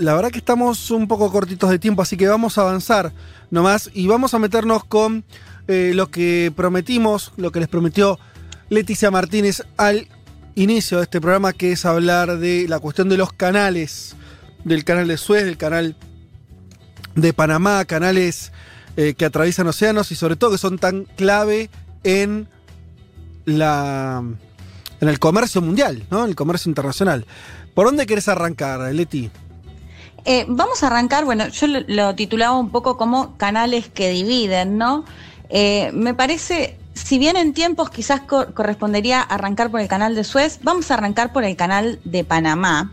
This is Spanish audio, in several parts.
la verdad que estamos un poco cortitos de tiempo, así que vamos a avanzar nomás y vamos a meternos con eh, lo que prometimos, lo que les prometió Leticia Martínez al inicio de este programa, que es hablar de la cuestión de los canales, del canal de Suez, del canal de Panamá, canales eh, que atraviesan océanos y sobre todo que son tan clave en la en el comercio mundial, ¿no? En el comercio internacional. ¿Por dónde querés arrancar, Leti? Eh, vamos a arrancar, bueno, yo lo, titulaba un poco como canales que dividen, ¿no? Eh, me parece, si bien en tiempos quizás co correspondería arrancar por el canal de Suez, vamos a arrancar por el canal de Panamá.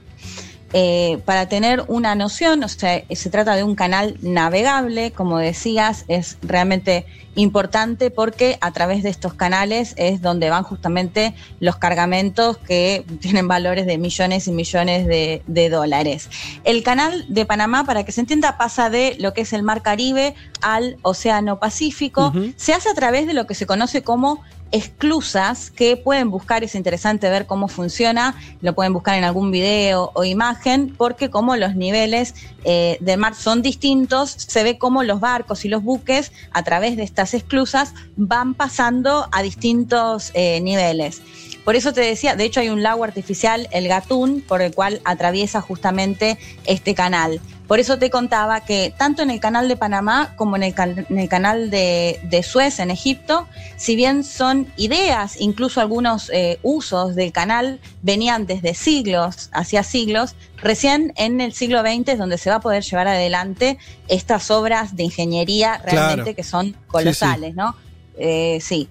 Eh, para tener una noción, o sea, se trata de un canal navegable, como decías, es realmente importante porque a través de estos canales es donde van justamente los cargamentos que tienen valores de millones y millones de, de dólares. El canal de Panamá, para que se entienda, pasa de lo que es el Mar Caribe al Océano Pacífico. Uh -huh. Se hace a través de lo que se conoce como exclusas que pueden buscar, es interesante ver cómo funciona, lo pueden buscar en algún video o imagen, porque como los niveles eh, del mar son distintos, se ve cómo los barcos y los buques a través de estas exclusas van pasando a distintos eh, niveles. Por eso te decía, de hecho hay un lago artificial, el Gatún, por el cual atraviesa justamente este canal. Por eso te contaba que tanto en el canal de Panamá como en el, can en el canal de, de, Suez, en Egipto, si bien son ideas, incluso algunos eh, usos del canal venían desde siglos, hacia siglos, recién en el siglo XX es donde se va a poder llevar adelante estas obras de ingeniería realmente claro. que son colosales, sí, sí. ¿no? Eh, sí.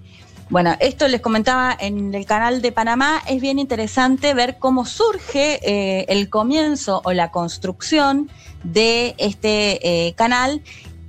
Bueno, esto les comentaba en el canal de Panamá, es bien interesante ver cómo surge eh, el comienzo o la construcción de este eh, canal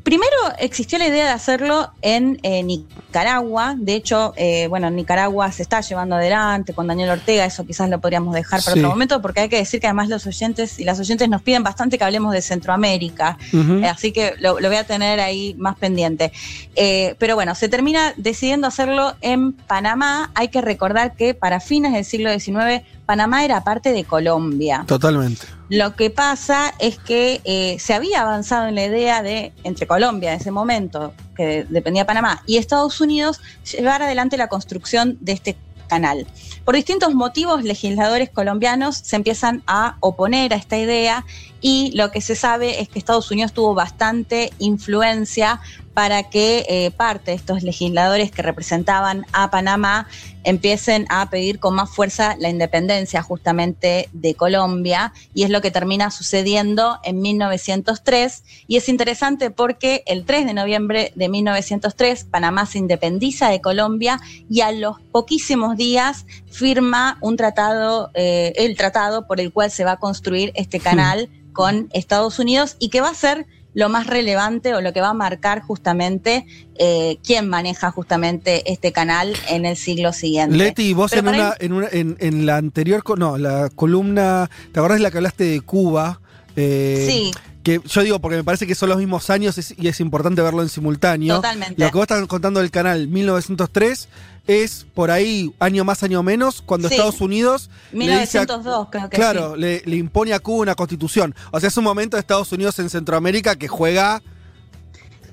Primero existió la idea de hacerlo en eh, Nicaragua, de hecho, eh, bueno, en Nicaragua se está llevando adelante con Daniel Ortega, eso quizás lo podríamos dejar para sí. otro momento, porque hay que decir que además los oyentes y las oyentes nos piden bastante que hablemos de Centroamérica, uh -huh. eh, así que lo, lo, voy a tener ahí más pendiente. Eh, pero bueno, se termina decidiendo hacerlo en Panamá, hay que recordar que para fines del siglo XIX Panamá era parte de Colombia. Totalmente. Lo que pasa es que eh, se había avanzado en la idea de, entre Colombia en ese momento, que dependía de Panamá, y Estados Unidos, llevar adelante la construcción de este canal. Por distintos motivos, legisladores colombianos se empiezan a oponer a esta idea y lo que se sabe es que Estados Unidos tuvo bastante influencia para que eh, parte de estos legisladores que representaban a Panamá empiecen a pedir con más fuerza la independencia justamente de Colombia y es lo que termina sucediendo en 1903 y es interesante porque el 3 de noviembre de 1903 Panamá se independiza de Colombia y a los poquísimos días firma un tratado, eh, el tratado por el cual se va a construir este canal sí. Con Estados Unidos y que va a ser lo más relevante o lo que va a marcar justamente eh, quién maneja justamente este canal en el siglo siguiente. Leti, vos en, una, en, una, en, en, la anterior, no, la columna, ¿te acordás de la que hablaste de Cuba? Eh, sí. Que yo digo, porque me parece que son los mismos años y es importante verlo en simultáneo. Totalmente. Lo que vos estás contando del canal 1903 es por ahí, año más, año menos, cuando sí. Estados Unidos. 1902, a, creo que Claro, sí. le, le, impone a Cuba una constitución. O sea, es un momento de Estados Unidos en Centroamérica que juega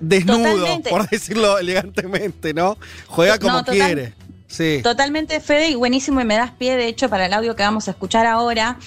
desnudo, Totalmente. por decirlo elegantemente, ¿no? Juega como no, quiere. Sí. Totalmente, Fede, y buenísimo, y me das pie, de hecho, para el audio que vamos a escuchar ahora,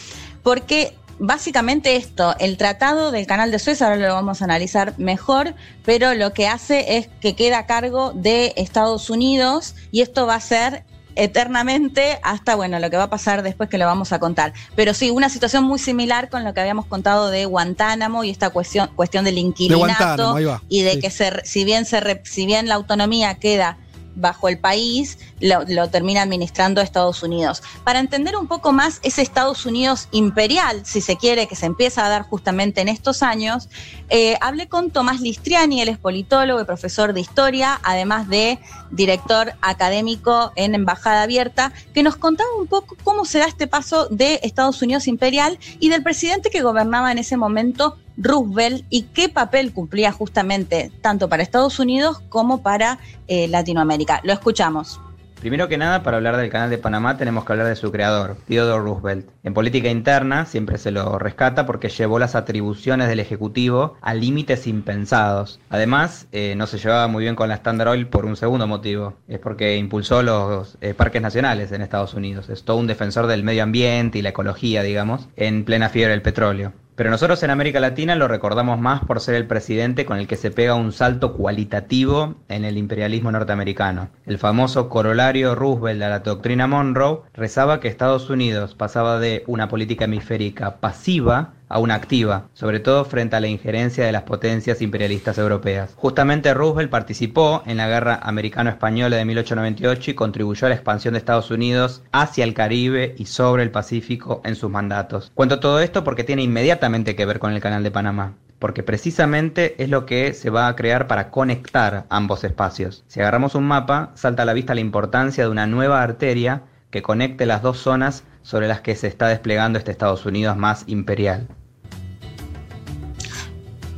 porque básicamente esto, el tratado del canal de Suez, ahora lo vamos a analizar mejor, pero lo que hace es que queda a cargo de Estados Unidos y esto va a ser eternamente hasta, bueno, lo que va a pasar después que lo vamos a contar. Pero sí, una situación muy similar con lo que habíamos contado de Guantánamo y esta cuestión, cuestión del inquilinato de y de sí. que se, si, bien se, si bien la autonomía queda bajo el país lo, termina administrando Estados Unidos. Para entender un poco más ese Estados Unidos imperial, si se quiere, que se empieza a dar justamente en estos años, eh, hablé con Tomás Listriani, él es politólogo y profesor de historia, además de director académico en Embajada Abierta, que nos contaba un poco cómo se da este paso de Estados Unidos imperial y del presidente que gobernaba en ese momento, Roosevelt y qué papel cumplía justamente tanto para Estados Unidos como para eh, Latinoamérica. Lo escuchamos. Primero que nada, para hablar del Canal de Panamá tenemos que hablar de su creador, Theodore Roosevelt. En política interna siempre se lo rescata porque llevó las atribuciones del Ejecutivo a límites impensados. Además, eh, no se llevaba muy bien con la Standard Oil por un segundo motivo. Es porque impulsó los eh, parques nacionales en Estados Unidos. Es todo un defensor del medio ambiente y la ecología, digamos, en plena fiebre del petróleo. Pero nosotros en América Latina lo recordamos más por ser el presidente con el que se pega un salto cualitativo en el imperialismo norteamericano. El famoso corolario Roosevelt de la doctrina Monroe rezaba que Estados Unidos pasaba de una política hemisférica pasiva a una activa, sobre todo frente a la injerencia de las potencias imperialistas europeas. Justamente Roosevelt participó en la Guerra Americano-Española de 1898 y contribuyó a la expansión de Estados Unidos hacia el Caribe y sobre el Pacífico en sus mandatos. Cuento todo esto porque tiene inmediatamente que ver con el Canal de Panamá porque precisamente es lo que se va a crear para conectar ambos espacios. Si agarramos un mapa, salta a la vista la importancia de una nueva arteria que conecte las dos zonas sobre las que se está desplegando este Estados Unidos más imperial.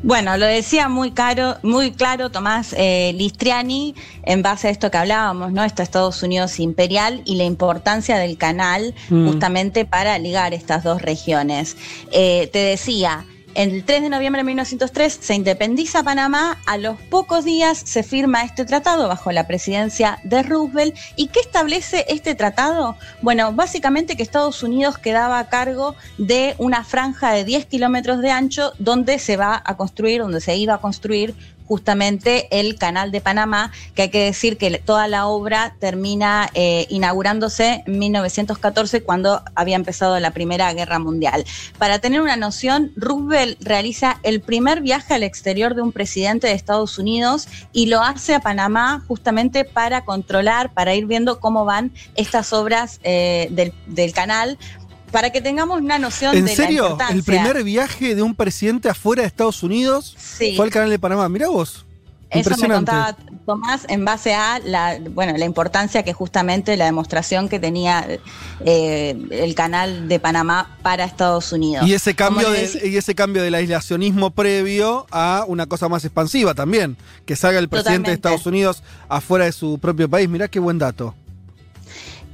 Bueno, lo decía muy, caro, muy claro Tomás eh, Listriani en base a esto que hablábamos, ¿no? Este Estados Unidos imperial y la importancia del canal mm. justamente para ligar estas dos regiones. Eh, te decía, el 3 de noviembre de 1903 se independiza Panamá, a los pocos días se firma este tratado bajo la presidencia de Roosevelt. ¿Y qué establece este tratado? Bueno, básicamente que Estados Unidos quedaba a cargo de una franja de 10 kilómetros de ancho donde se va a construir, donde se iba a construir justamente el Canal de Panamá, que hay que decir que toda la obra termina eh, inaugurándose en 1914 cuando había empezado la Primera Guerra Mundial. Para tener una noción, Roosevelt realiza el primer viaje al exterior de un presidente de Estados Unidos y lo hace a Panamá justamente para controlar, para ir viendo cómo van estas obras eh, del, del canal, para que tengamos una noción ¿En de serio? la importancia. ¿El primer viaje de un presidente afuera de Estados Unidos Sí. fue al canal de Panamá? Mirá vos. Eso me Impresionante. Contaba Tomás en base a la, bueno, la importancia que justamente la demostración que tenía eh, el canal de Panamá para Estados Unidos. Y ese cambio de, y ese cambio del aislacionismo previo a una cosa más expansiva también. Que salga el presidente de. Estados Unidos afuera de su propio país. Mirá qué buen dato.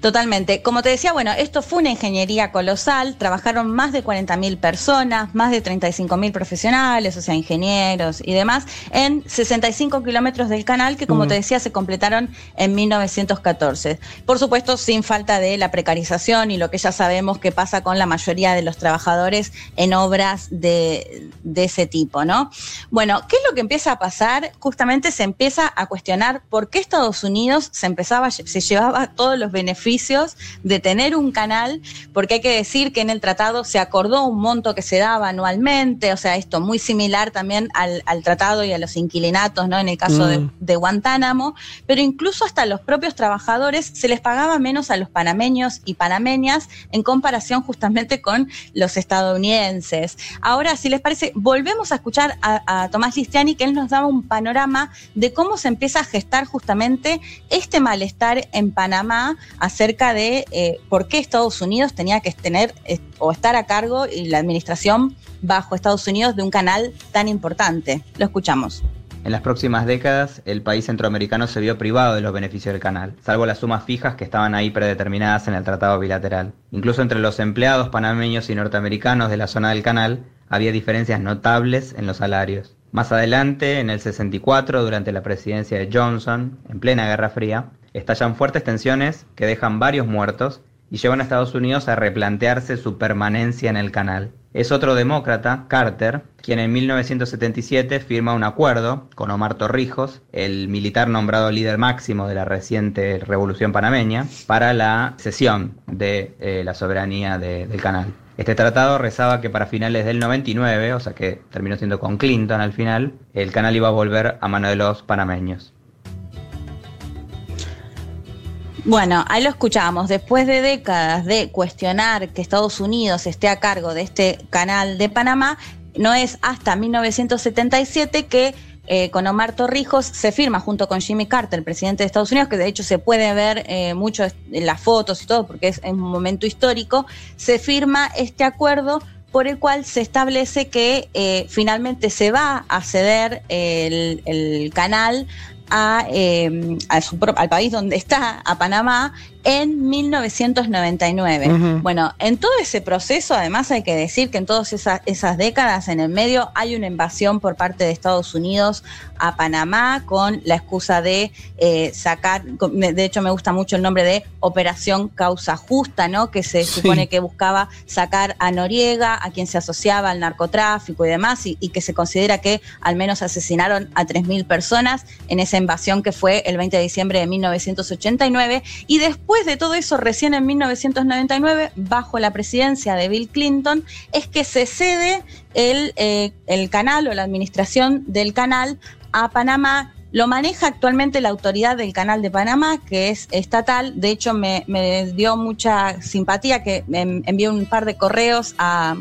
Totalmente. Como te decía, bueno, esto fue una ingeniería colosal. Trabajaron más de 40.000 personas, más de 35.000 profesionales, o sea, ingenieros y demás, en 65 kilómetros del canal que, como Mm. te decía, se completaron en 1914. Por supuesto, sin falta de la precarización y lo que ya sabemos que pasa con la mayoría de los trabajadores en obras de, de ese tipo, ¿no? Bueno, ¿qué es lo que empieza a pasar? Justamente se empieza a cuestionar por qué Estados Unidos se empezaba, se llevaba todos los beneficios de tener un canal, porque hay que decir que en el tratado se acordó un monto que se daba anualmente, o sea, esto muy similar también al, al tratado y a los inquilinatos, ¿no? En el caso de, Mm. de Guantánamo, pero incluso hasta los propios trabajadores se les pagaba menos a los panameños y panameñas en comparación justamente con los estadounidenses. Ahora, si les parece, volvemos a escuchar a, a Tomás Listiani, que él nos daba un panorama de cómo se empieza a gestar justamente este malestar en Panamá acerca de eh, por qué Estados Unidos tenía que tener eh, o estar a cargo y la administración bajo Estados Unidos de un canal tan importante. Lo escuchamos. En las próximas décadas, el país centroamericano se vio privado de los beneficios del canal, salvo las sumas fijas que estaban ahí predeterminadas en el tratado bilateral. Incluso entre los empleados panameños y norteamericanos de la zona del canal había diferencias notables en los salarios. Más adelante, en el 64, durante la presidencia de Johnson, en plena Guerra Fría, estallan fuertes tensiones que dejan varios muertos y llevan a Estados Unidos a replantearse su permanencia en el canal. Es otro demócrata, Carter, quien en 1977 firma un acuerdo con Omar Torrijos, el militar nombrado líder máximo de la reciente revolución panameña, para la cesión de eh, la soberanía de- del canal. Este tratado rezaba que para finales del 99, o sea que terminó siendo con Clinton al final, el canal iba a volver a mano de los panameños. Bueno, ahí lo escuchamos. Después de décadas de cuestionar que Estados Unidos esté a cargo de este canal de Panamá, no es hasta 1977 que eh, con Omar Torrijos se firma junto con Jimmy Carter, el presidente de Estados Unidos, que de hecho se puede ver eh, mucho en las fotos y todo, porque es, un momento histórico, se firma este acuerdo por el cual se establece que eh, finalmente se va a ceder el, el canal a, eh, al país donde está, a Panamá, en 1999. Bueno, en todo ese proceso, además hay que decir que en todas esas, esas, décadas, en el medio, hay una invasión por parte de Estados Unidos a Panamá con la excusa de eh, sacar, de hecho me gusta mucho el nombre de Operación Causa Justa, ¿no? Que se supone que buscaba sacar a Noriega, a quien se asociaba al narcotráfico y demás, y, y que se considera que al menos asesinaron a 3.000 personas en invasión que fue el 20 de diciembre de 1989. Y después después de todo eso, recién en 1999, bajo la presidencia de Bill Clinton, es que se cede el, eh, el canal o la administración del canal a Panamá lo maneja actualmente la autoridad del Canal de Panamá, que es estatal. De hecho, me, me dio mucha simpatía que envié un par de correos a,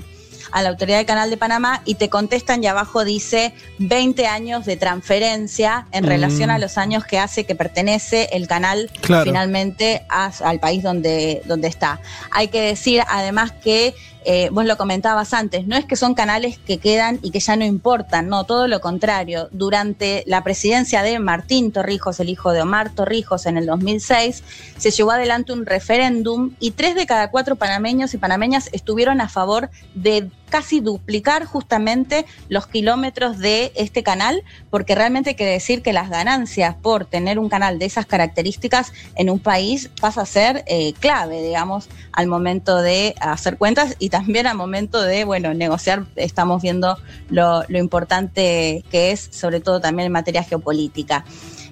a la autoridad del Canal de Panamá y te contestan y abajo dice 20 años de transferencia en relación a mm. los años que hace que pertenece el canal finalmente al país donde, donde está. Hay que decir además que eh, vos lo comentabas antes, no es que son canales que quedan y que ya no importan, no, todo lo contrario. Durante la presidencia de Martín Torrijos, el hijo de Omar Torrijos, en el 2006, se llevó adelante un referéndum y tres de cada cuatro panameños y panameñas estuvieron a favor de casi duplicar justamente los kilómetros de este canal, porque realmente hay que decir que las ganancias por tener un canal de esas características en un país pasa a ser eh, clave, digamos, al momento de hacer cuentas y también al momento de, bueno, negociar, estamos viendo lo, importante que es, sobre todo también en materia geopolítica.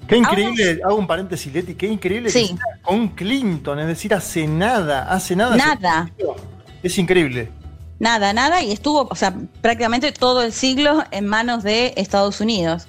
Qué increíble, hago un paréntesis, Leti, qué increíble que con Clinton, es decir, hace nada, hace nada. Nada. Es increíble. Nada, nada, y estuvo, o sea, prácticamente todo el siglo en manos de Estados Unidos.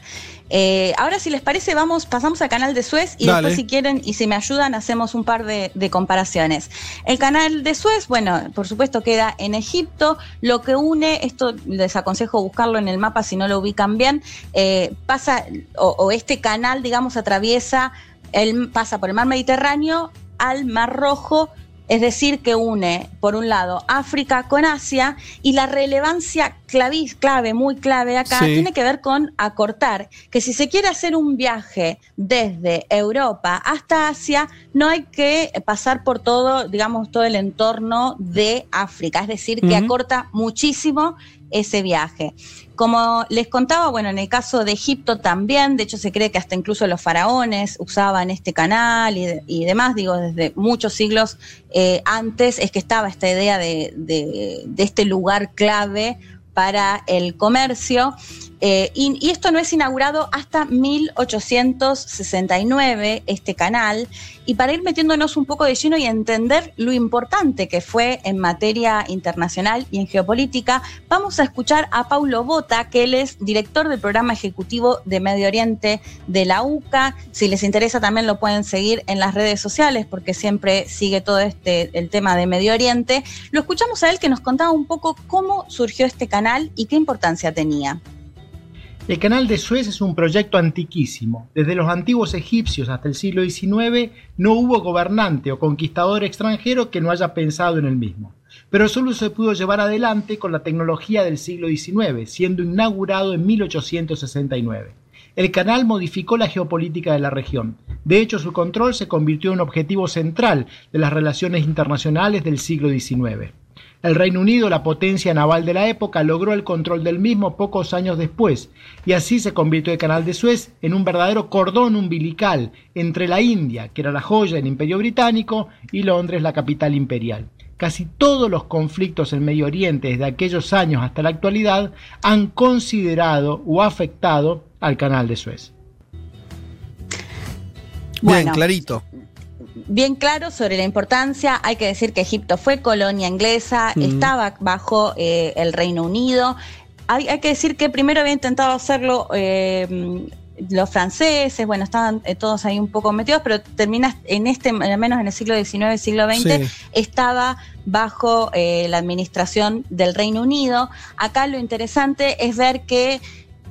Eh, ahora, si les parece, vamos, pasamos al canal de Suez y después, si quieren y si me ayudan, hacemos un par de, comparaciones. El canal de Suez, bueno, por supuesto queda en Egipto. Lo que une, esto les aconsejo buscarlo en el mapa si no lo ubican bien, eh, pasa, o, o, este canal, digamos, atraviesa, el, pasa por el mar Mediterráneo al mar Rojo es decir, que une, por un lado, África con Asia y la relevancia clave, clave muy clave acá, tiene que ver con acortar, que si se quiere hacer un viaje desde Europa hasta Asia, no hay que pasar por todo, digamos, todo el entorno de África, es decir, que acorta muchísimo ese viaje. Como les contaba, bueno, en el caso de Egipto también, de hecho se cree que hasta incluso los faraones usaban este canal y, demás, digo, desde muchos siglos eh, antes es que estaba esta idea de, este lugar clave para el comercio. Eh, y, esto no es inaugurado hasta 1869, este canal. Y para ir metiéndonos un poco de lleno y entender lo importante que fue en materia internacional y en geopolítica, vamos a escuchar a Paulo Bota, que él es director del programa ejecutivo de Medio Oriente de la UCA. Si les interesa también lo pueden seguir en las redes sociales porque siempre sigue todo este el tema de Medio Oriente. Lo escuchamos a él que nos contaba un poco cómo surgió este canal y qué importancia tenía. El canal de Suez es un proyecto antiquísimo. Desde los antiguos egipcios hasta el siglo XIX no hubo gobernante o conquistador extranjero que no haya pensado en el mismo. Pero solo se pudo llevar adelante con la tecnología del siglo XIX, siendo inaugurado en 1869. El canal modificó la geopolítica de la región. De hecho, su control se convirtió en un objetivo central de las relaciones internacionales del siglo XIX. El Reino Unido, la potencia naval de la época, logró el control del mismo pocos años después, y así se convirtió el Canal de Suez en un verdadero cordón umbilical entre la India, que era la joya del Imperio Británico, y Londres, la capital imperial. Casi todos los conflictos en Medio Oriente desde aquellos años hasta la actualidad han considerado o afectado al Canal de Suez. Bien, clarito bien claro sobre la importancia. Hay que decir que Egipto fue colonia inglesa, estaba bajo eh, el Reino Unido. Hay, que decir que primero había intentado hacerlo eh, los franceses, bueno, estaban eh, todos ahí un poco metidos, pero termina en este, al menos en el siglo XIX, siglo XX, estaba bajo la administración del Reino Unido. Acá lo interesante es ver que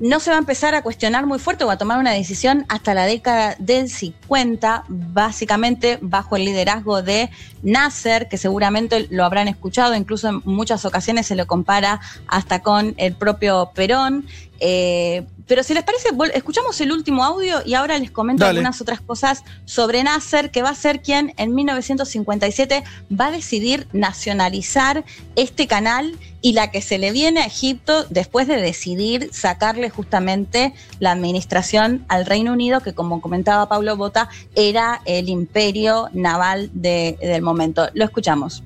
no se va a empezar a cuestionar muy fuerte o a tomar una decisión hasta la década del 50, básicamente bajo el liderazgo de Nasser, que seguramente lo habrán escuchado, incluso en muchas ocasiones se lo compara hasta con el propio Perón. Eh, pero si les parece, escuchamos el último audio y ahora les comento algunas otras cosas sobre Nasser, que va a ser quien en 1957 va a decidir nacionalizar este canal y la que se le viene a Egipto después de decidir sacarle justamente la administración al Reino Unido, que como comentaba Pablo Bota, era el imperio naval del momento. Lo escuchamos.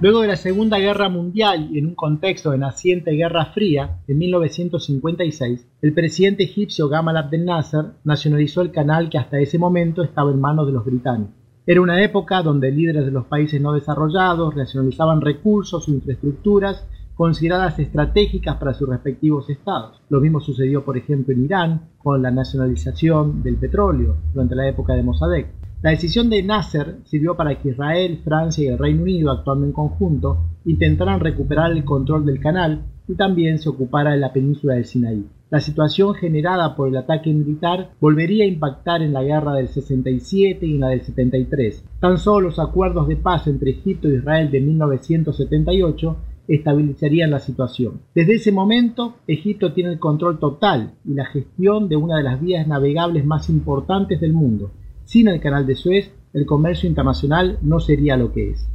Luego de la Segunda Guerra Mundial y en un contexto de naciente Guerra Fría, en 1956, el presidente egipcio Gamal Abdel Nasser nacionalizó el canal que hasta ese momento estaba en manos de los británicos. Era una época donde líderes de los países no desarrollados nacionalizaban recursos o infraestructuras consideradas estratégicas para sus respectivos estados. Lo mismo sucedió, por ejemplo, en Irán con la nacionalización del petróleo durante la época de Mossadegh. La decisión de Nasser sirvió para que Israel, Francia y el Reino Unido, actuando en conjunto, intentaran recuperar el control del canal y también se ocupara de la península del Sinaí. La situación generada por el ataque militar volvería a impactar en la guerra del 67 y en la del 73. Tan solo los acuerdos de paz entre Egipto e Israel de 1978 estabilizarían la situación. Desde ese momento, Egipto tiene el control total y la gestión de una de las vías navegables más importantes del mundo, sin el canal de Suez, el comercio internacional no sería lo que es.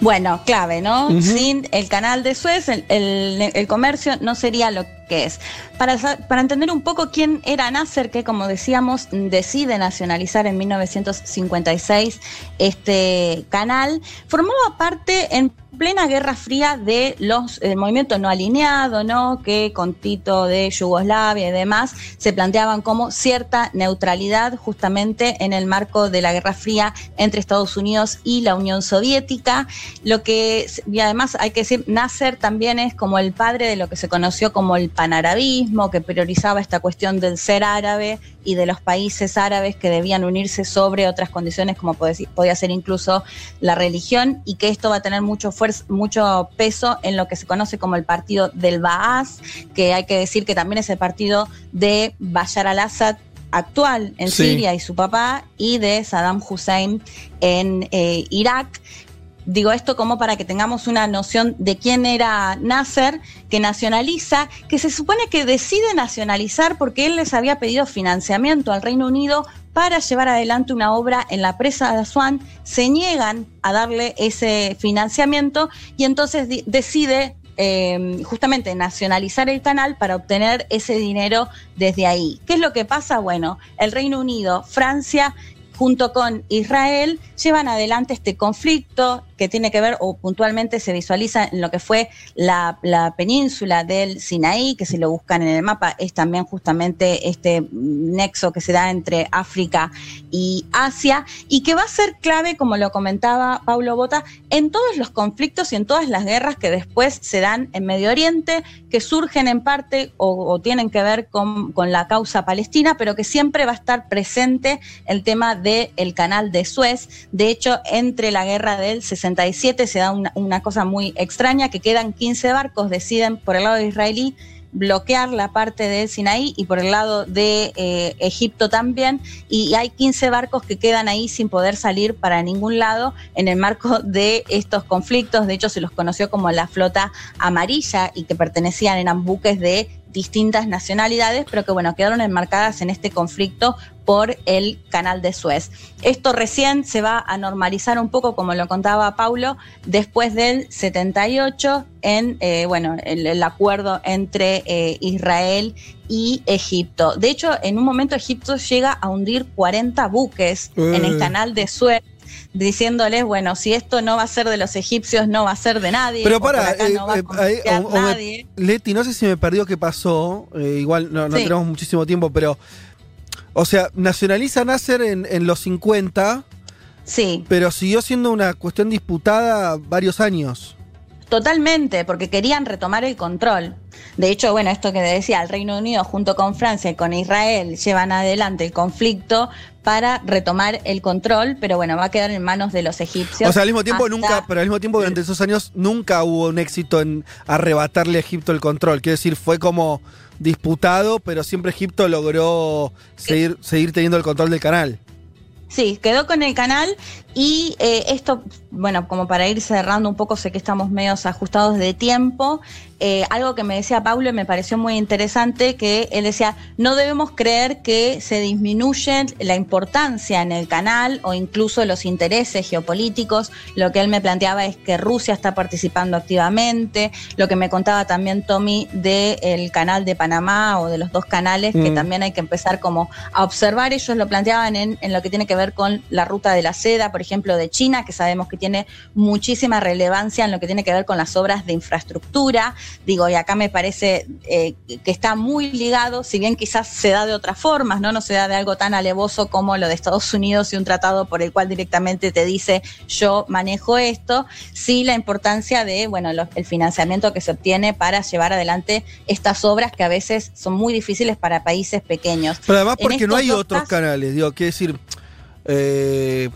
Bueno, clave, ¿no? Sin el canal de Suez, el, comercio no sería lo que es. Para, para, entender un poco quién era Nasser, que como decíamos, decide nacionalizar en 1956 este canal, formaba parte en plena Guerra Fría de los movimientos movimiento no alineado, ¿no? Que con Tito de Yugoslavia y demás se planteaban como cierta neutralidad justamente en el marco de la Guerra Fría entre Estados Unidos y la Unión Soviética. Lo que, y además hay que decir, Nasser también es como el padre de lo que se conoció como el panarabismo, que priorizaba esta cuestión del ser árabe y de los países árabes que debían unirse sobre otras condiciones como podía ser incluso la religión y que esto va a tener mucho fuerza mucho peso en lo que se conoce como el partido del Baas, que hay que decir que también es el partido de Bashar al-Assad actual en Siria y su papá, y de Saddam Hussein en eh, Irak. Digo esto como para que tengamos una noción de quién era Nasser, que nacionaliza, que se supone que decide nacionalizar porque él les había pedido financiamiento al Reino Unido para llevar adelante una obra en la presa de Asuán, se niegan a darle ese financiamiento y entonces decide eh, justamente nacionalizar el canal para obtener ese dinero desde ahí. ¿Qué es lo que pasa? Bueno, el Reino Unido, Francia junto con Israel, llevan adelante este conflicto que tiene que ver o puntualmente se visualiza en lo que fue la, península del Sinaí, que si lo buscan en el mapa es también justamente este nexo que se da entre África y Asia y que va a ser clave, como lo comentaba Paulo Bota, en todos los conflictos y en todas las guerras que después se dan en Medio Oriente, que surgen en parte o, tienen que ver con, la causa palestina, pero que siempre va a estar presente el tema del canal de Suez. De hecho, entre la guerra del 67 se da una, cosa muy extraña, que quedan 15 barcos, deciden por el lado israelí bloquear la parte de Sinaí y por el lado de eh, Egipto también. Y hay 15 barcos que quedan ahí sin poder salir para ningún lado en el marco de estos conflictos. De hecho, se los conoció como la flota amarilla y que pertenecían, eran buques de distintas nacionalidades, pero que bueno, quedaron enmarcadas en este conflicto por el canal de Suez. Esto recién se va a normalizar un poco, como lo contaba Paulo, después del 78 en eh, bueno, el, acuerdo entre eh, Israel y Egipto. De hecho, en un momento Egipto llega a hundir 40 buques en el eh. canal de Suez diciéndoles, bueno, si esto no va a ser de los egipcios, no va a ser de nadie. Pero para, eh, eh, Leti, no sé si me perdió qué pasó, eh, igual no, tenemos muchísimo tiempo, pero, o sea, nacionaliza Nasser en, en los 50. Sí. Pero siguió siendo una cuestión disputada varios años. Totalmente, porque querían retomar el control. De hecho, bueno, esto que decía, el Reino Unido junto con Francia y con Israel llevan adelante el conflicto para retomar el control, pero bueno, va a quedar en manos de los egipcios. O sea, al mismo tiempo nunca, pero al mismo tiempo durante esos años nunca hubo un éxito en arrebatarle a Egipto el control. Quiero decir, fue como disputado, pero siempre Egipto logró seguir, seguir teniendo el control del canal. Sí, quedó con el canal y eh, esto bueno, como para ir cerrando un poco, sé que estamos medios ajustados de tiempo. Eh, algo que me decía Pablo y me pareció muy interesante, que él decía, no debemos creer que se disminuye la importancia en el canal o incluso los intereses geopolíticos. Lo que él me planteaba es que Rusia está participando activamente, lo que me contaba también Tommy del canal de Panamá o de los dos canales, que mm. también hay que empezar como a observar. Ellos lo planteaban en, en lo que tiene que ver con la ruta de la seda, por ejemplo, de China, que sabemos que tiene muchísima relevancia en lo que tiene que ver con las obras de infraestructura Digo, y acá me parece eh, que está muy ligado, si bien quizás se da de otras formas, ¿no? No se da de algo tan alevoso como lo de Estados Unidos y un tratado por el cual directamente te dice yo manejo esto, sí la importancia de, bueno, el financiamiento que se obtiene para llevar adelante estas obras que a veces son muy difíciles para países pequeños. Pero además porque no hay otros canales, digo, quiero decir, eh,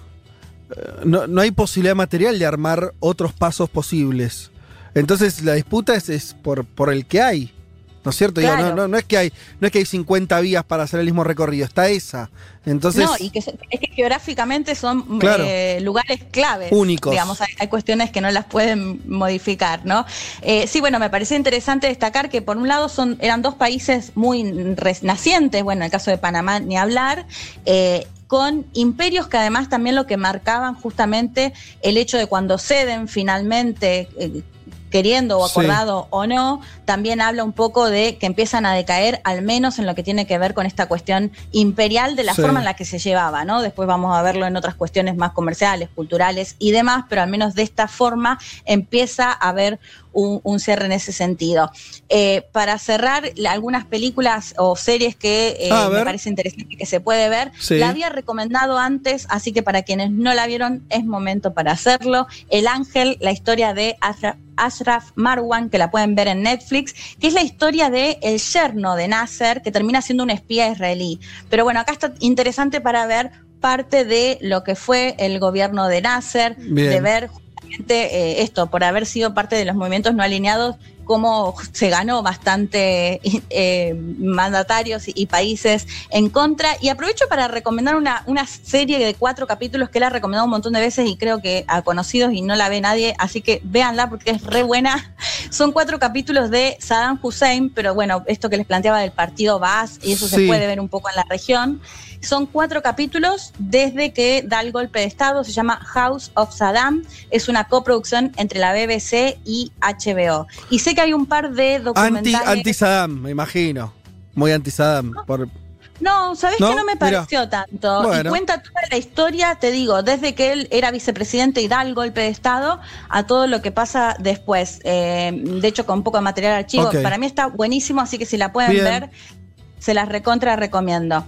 no, no hay posibilidad material de armar otros pasos posibles. Entonces la disputa es, por, por el que hay. ¿No es cierto? no, no, es que hay, no es que hay 50 vías para hacer el mismo recorrido, está esa. Entonces, no, y que, es que geográficamente son eh, lugares claves. Únicos. Digamos, hay, cuestiones que no las pueden modificar, ¿no? Eh, sí, bueno, me parecía interesante destacar que por un lado son, eran dos países muy nacientes, bueno, en el caso de Panamá ni hablar, eh, con imperios que además también lo que marcaban justamente el hecho de cuando ceden finalmente queriendo o acordado o no, también habla un poco de que empiezan a decaer, al menos en lo que tiene que ver con esta cuestión imperial de la forma en la que se llevaba, ¿no? Después vamos a verlo en otras cuestiones más comerciales, culturales y demás, pero al menos de esta forma empieza a haber un, cierre en ese sentido. Eh, para cerrar, algunas películas o series que eh, me parece interesante que se puede ver, la había recomendado antes, así que para quienes no la vieron es momento para hacerlo. El Ángel, la historia de Ashraf Marwan, que la pueden ver en Netflix, que es la historia de el yerno de Nasser, que termina siendo un espía israelí. Pero bueno, acá está interesante para ver parte de lo que fue el gobierno de Nasser, de ver eh, esto, por haber sido parte de los movimientos no alineados, cómo se ganó bastante eh, mandatarios y, países en contra. Y aprovecho para recomendar una, una serie de cuatro capítulos que la he recomendado un montón de veces y creo que a conocidos y no la ve nadie, así que véanla porque es re buena. Son cuatro capítulos de Saddam Hussein, pero bueno, esto que les planteaba del partido Baas, y eso se puede ver un poco en la región. Son cuatro capítulos desde que da el golpe de Estado, se llama House of Saddam, es una coproducción entre la BBC y HBO. Y sé que hay un par de documentales... Anti-Saddam, me imagino. Muy anti-Saddam. Por... No, ¿sabés que no me pareció tanto? Y cuenta toda la historia, te digo, desde que él era vicepresidente y da el golpe de Estado a todo lo que pasa después. Eh, de hecho, con poco de material archivo. Para mí está buenísimo, así que si la pueden ver, se las recontra recomiendo.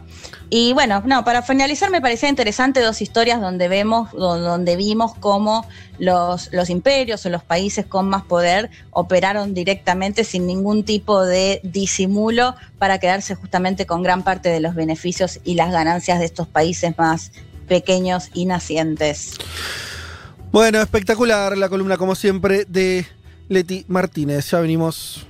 Y bueno, no, para finalizar me parecía interesante dos historias donde vemos, donde vimos cómo los, los imperios o los países con más poder operaron directamente sin ningún tipo de disimulo para quedarse justamente con gran parte de los beneficios y las ganancias de estos países más pequeños y nacientes. Bueno, espectacular la columna como siempre de Leti Martínez. Ya venimos.